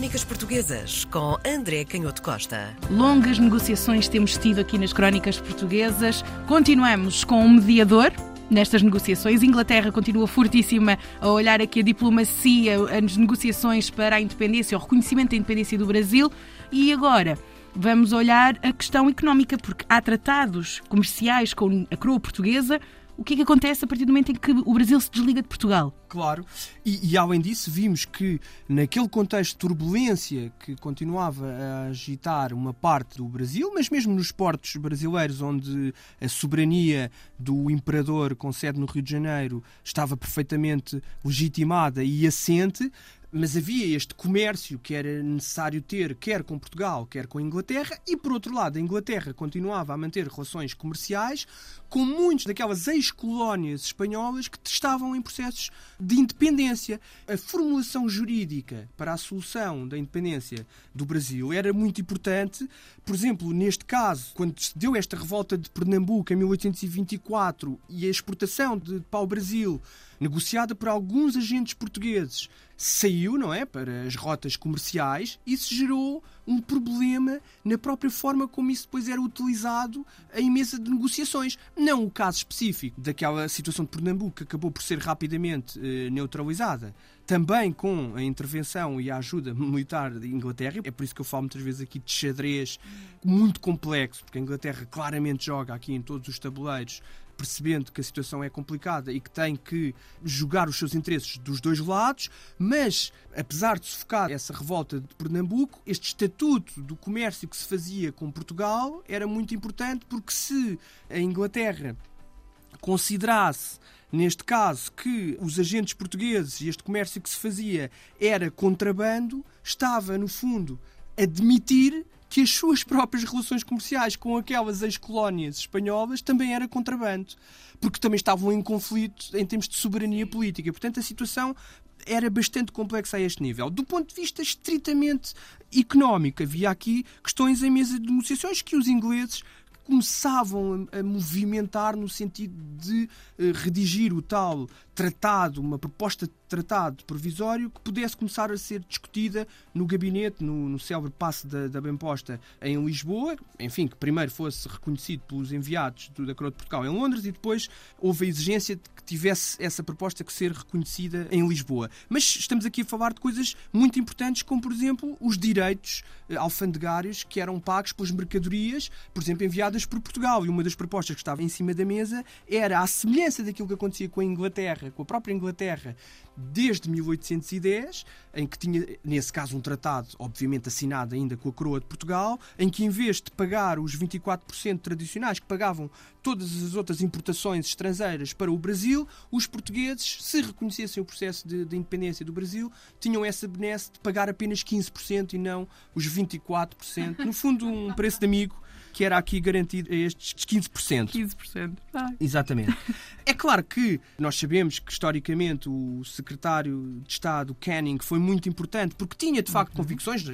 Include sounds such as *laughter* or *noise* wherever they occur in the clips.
Crónicas Portuguesas com André Canhoto Costa. Longas negociações temos tido aqui nas Crónicas Portuguesas. Continuamos com um mediador nestas negociações. Inglaterra continua fortíssima a olhar aqui a diplomacia, as negociações para a independência, o reconhecimento da independência do Brasil. E agora vamos olhar a questão económica, porque há tratados comerciais com a coroa portuguesa o que é que acontece a partir do momento em que o Brasil se desliga de Portugal? Claro, e, e, além disso, vimos que naquele contexto de turbulência que continuava a agitar uma parte do Brasil, mas mesmo nos portos brasileiros, onde a soberania do imperador com sede no Rio de Janeiro estava perfeitamente legitimada e assente, mas havia este comércio que era necessário ter, quer com Portugal, quer com a Inglaterra, e por outro lado, a Inglaterra continuava a manter relações comerciais com muitas daquelas ex-colónias espanholas que estavam em processos de independência. A formulação jurídica para a solução da independência do Brasil era muito importante. Por exemplo, neste caso, quando se deu esta revolta de Pernambuco em 1824 e a exportação de pau-brasil negociada por alguns agentes portugueses, saiu, não é, para as rotas comerciais, isso gerou um problema na própria forma como isso depois era utilizado em mesa de negociações. Não o caso específico daquela situação de Pernambuco, que acabou por ser rapidamente eh, neutralizada, também com a intervenção e a ajuda *laughs* militar da Inglaterra. É por isso que eu falo muitas vezes aqui de xadrez muito complexo, porque a Inglaterra claramente joga aqui em todos os tabuleiros percebendo que a situação é complicada e que tem que jogar os seus interesses dos dois lados, mas apesar de sufocar essa revolta de Pernambuco, este estatuto do comércio que se fazia com Portugal era muito importante porque se a Inglaterra considerasse neste caso, que os agentes portugueses e este comércio que se fazia era contrabando, estava, no fundo, a admitir que as suas próprias relações comerciais com aquelas ex-colónias espanholas também era contrabando, porque também estavam em conflito em termos de soberania política. Portanto, a situação era bastante complexa a este nível. Do ponto de vista estritamente económico, havia aqui questões em mesa de negociações que os ingleses começavam a, movimentar no sentido de uh, redigir o tal tratado, uma proposta tratado provisório que pudesse começar a ser discutida no gabinete, no, no célebre passe da, da Bemposta em Lisboa, enfim, que primeiro fosse reconhecido pelos enviados do, da Coroa de Portugal em Londres e depois houve a exigência de que tivesse essa proposta que ser reconhecida em Lisboa. Mas estamos aqui a falar de coisas muito importantes, como por exemplo os direitos eh, alfandegários que eram pagos pelas mercadorias, por exemplo, enviadas por Portugal. E uma das propostas que estava em cima da mesa era, à semelhança daquilo que acontecia com a Inglaterra, com a própria Inglaterra, desde 1810, em que tinha, nesse caso, um tratado, obviamente assinado ainda com a coroa de Portugal, em que em vez de pagar os 24% tradicionais que pagavam todas as outras importações estrangeiras para o Brasil, os portugueses, se reconhecessem o processo de, de independência do Brasil, tinham essa benesse de pagar apenas 15% e não os 24%. No fundo, um preço de amigo que era aqui garantido a estes 15%. 15%. Ai. Exatamente. *laughs* É claro que nós sabemos que historicamente o secretário de Estado, Canning, foi muito importante porque tinha de facto uhum. convicções.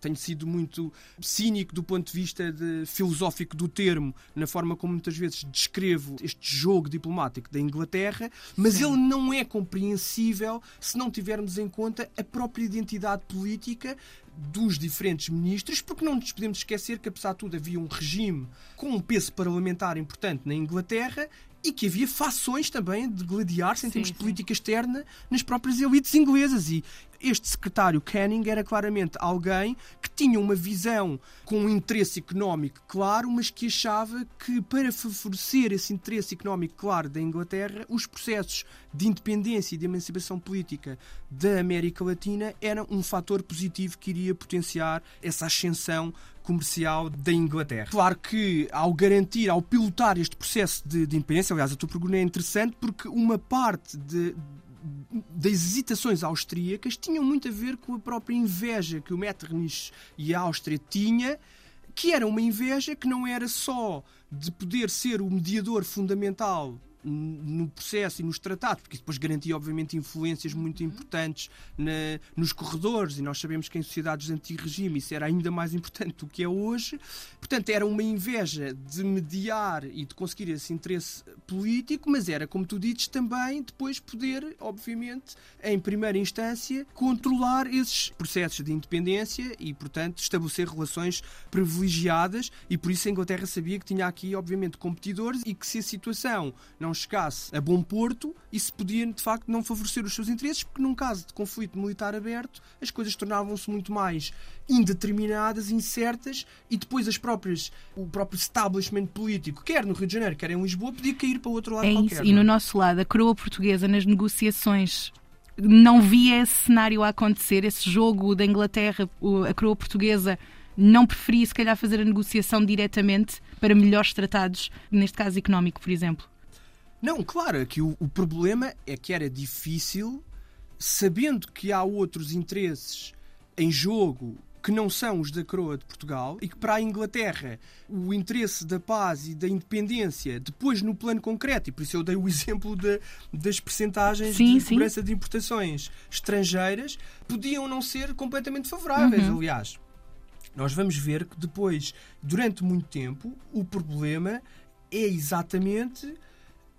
Tenho sido muito cínico do ponto de vista de, filosófico do termo, na forma como muitas vezes descrevo este jogo diplomático da Inglaterra, mas Sim. ele não é compreensível se não tivermos em conta a própria identidade política dos diferentes ministros, porque não nos podemos esquecer que, apesar de tudo, havia um regime com um peso parlamentar importante na Inglaterra e que havia fações também de gladiar-se em termos de política externa nas próprias elites inglesas. E este secretário Canning era claramente alguém que tinha uma visão com um interesse económico claro, mas que achava que para favorecer esse interesse económico claro da Inglaterra, os processos de independência e de emancipação política da América Latina eram um fator positivo que iria potenciar essa ascensão comercial da Inglaterra. Claro que ao garantir, ao pilotar este processo de, de independência, aliás, a tua pergunta é interessante porque uma parte de, das hesitações austríacas tinham muito a ver com a própria inveja que o Metternich e a Áustria tinha, que era uma inveja que não era só de poder ser o mediador fundamental no processo e nos tratados, porque depois garantia, obviamente, influências muito uhum. importantes na, nos corredores, e nós sabemos que em sociedades anti-regime isso era ainda mais importante do que é hoje. Portanto, era uma inveja de mediar e de conseguir esse interesse político, mas era, como tu dizes, também depois poder, obviamente, em primeira instância, controlar esses processos de independência e, portanto, estabelecer relações privilegiadas, e por isso a Inglaterra sabia que tinha aqui, obviamente, competidores e que se a situação não chegasse a bom porto, isso podia, de facto, não favorecer os seus interesses, porque num caso de conflito militar aberto, as coisas tornavam-se muito mais indeterminadas, incertas, e depois as próprias, o próprio establishment político, quer no Rio de Janeiro, quer em Lisboa, podia cair para o outro lado é qualquer. Isso. E no é? nosso lado, a coroa portuguesa nas negociações não via esse cenário a acontecer, esse jogo da Inglaterra, a coroa portuguesa não preferia, se calhar, fazer a negociação diretamente para melhores tratados, neste caso económico, por exemplo? Não, claro, é que o, o problema é que era difícil, sabendo que há outros interesses em jogo que não são os da coroa de Portugal e que para a Inglaterra o interesse da paz e da independência, depois no plano concreto, e por isso eu dei o *laughs* exemplo de, das percentagens sim, de segurança de importações estrangeiras, podiam não ser completamente favoráveis, uhum. aliás. Nós vamos ver que depois, durante muito tempo, o problema é exatamente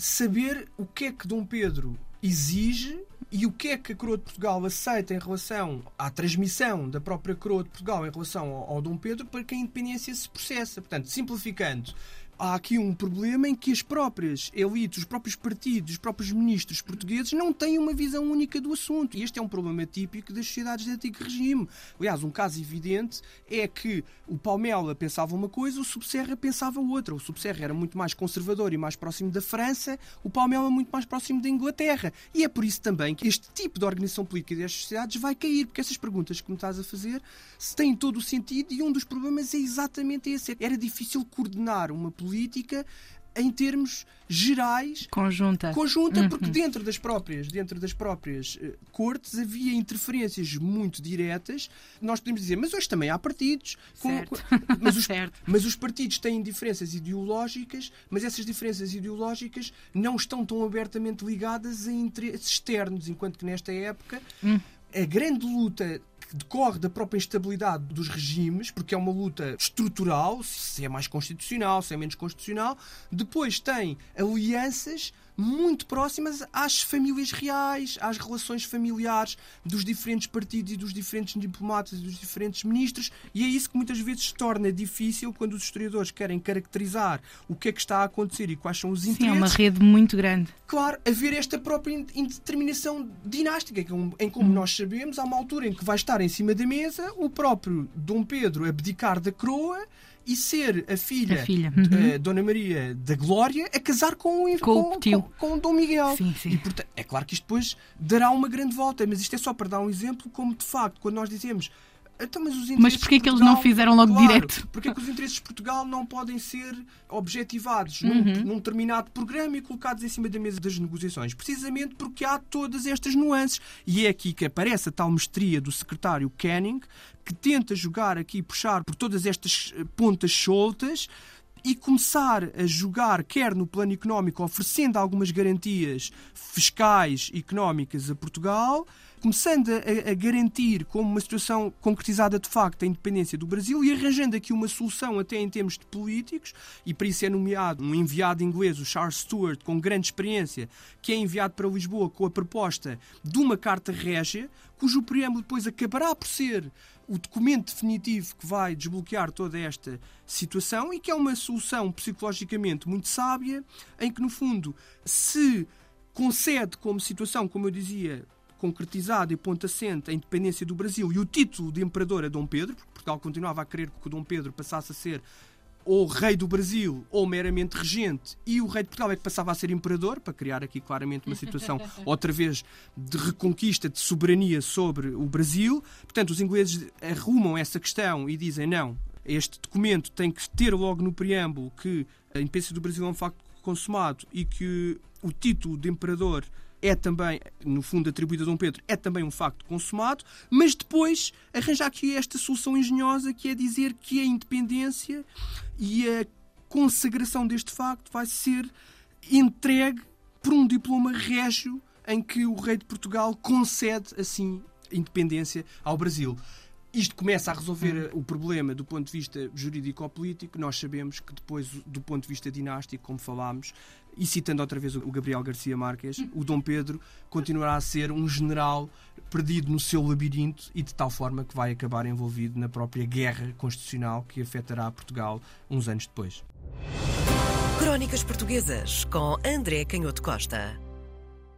saber o que é que Dom Pedro exige e o que é que a Coroa de Portugal aceita em relação à transmissão da própria Coroa de Portugal em relação ao, ao Dom Pedro para que a independência se processa. Portanto, simplificando, há aqui um problema em que as próprias elites, os próprios partidos, os próprios ministros portugueses não têm uma visão única do assunto. E este é um problema típico das sociedades de antigo regime. Aliás, um caso evidente é que o Palmela pensava uma coisa, o Subserra pensava outra. O Subserra era muito mais conservador e mais próximo da França, o Palmela muito mais próximo da Inglaterra. E é por isso também que este tipo de organização política destas sociedades vai cair, porque essas perguntas que me estás a fazer têm todo o sentido e um dos problemas é exatamente esse. Era difícil coordenar uma política política em termos gerais conjunta conjunta uhum. porque dentro das próprias dentro das próprias uh, cortes havia interferências muito diretas nós podemos dizer mas hoje também há partidos com, com, mas, *laughs* os, certo. mas os partidos têm diferenças ideológicas mas essas diferenças ideológicas não estão tão abertamente ligadas a interesses externos enquanto que nesta época hum. A grande luta que decorre da própria instabilidade dos regimes, porque é uma luta estrutural, se é mais constitucional, se é menos constitucional. Depois tem alianças muito próximas às famílias reais, às relações familiares dos diferentes partidos e dos diferentes diplomatas e dos diferentes ministros, e é isso que muitas vezes se torna difícil quando os historiadores querem caracterizar o que é que está a acontecer e quais são os interesses. Sim, é uma rede muito grande. Claro, haver esta própria indeterminação dinástica, em como hum. nós sabemos, há uma altura em que vai estar em cima da mesa o próprio Dom Pedro abdicar da coroa e ser a filha, a filha. Uhum. Uh, Dona Maria da Glória a casar com, com, com, o tio. com, com Dom Miguel. Sim, sim. E, portanto, é claro que isto depois dará uma grande volta, mas isto é só para dar um exemplo como, de facto, quando nós dizemos então, mas, mas porquê que eles não fizeram logo claro, direto? Porquê que os interesses de Portugal não podem ser objetivados uhum. num, num, determinado programa e colocados em cima da mesa das negociações? Precisamente porque há todas estas nuances. E é aqui que aparece a tal mestria do secretário Canning, que tenta jogar aqui, puxar por todas estas eh, pontas soltas e começar a jogar, quer no plano económico, oferecendo algumas garantias fiscais e económicas a Portugal, começando a, a, garantir como uma situação concretizada de facto a independência do Brasil e arranjando aqui uma solução até em termos de políticos, e para isso é nomeado um enviado inglês, o Charles Stewart, com grande experiência, que é enviado para Lisboa com a proposta de uma carta régia, cujo preâmbulo depois acabará por ser o documento definitivo que vai desbloquear toda esta situação e que é uma solução psicologicamente muito sábia, em que, no fundo, se concede como situação, como eu dizia, concretizada e ponto assente a independência do Brasil e o título de imperador a Dom Pedro, porque Portugal continuava a querer que o Dom Pedro passasse a ser ou rei do Brasil ou meramente regente, e o rei de Portugal é que passava a ser imperador, para criar aqui claramente uma situação *laughs* outra vez de reconquista de soberania sobre o Brasil. Portanto, os ingleses arrumam essa questão e dizem não, este documento tem que ter logo no preâmbulo que a independência do Brasil é um facto consumado e que o título de imperador é também, no fundo, atribuído a Dom Pedro, é também um facto consumado, mas depois arranjar aqui esta solução engenhosa que é dizer que a independência e a consagração deste facto vai ser entregue por um diploma régio em que o rei de Portugal concede assim independência ao Brasil. Isto começa a resolver o problema do ponto de vista jurídico-político. Nós sabemos que depois, do ponto de vista dinástico, como falámos, e citando outra vez o Gabriel Garcia Marques, o Dom Pedro continuará a ser um general perdido no seu labirinto e de tal forma que vai acabar envolvido na própria guerra constitucional que afetará Portugal uns anos depois. Crónicas Portuguesas com André Canhoto Costa.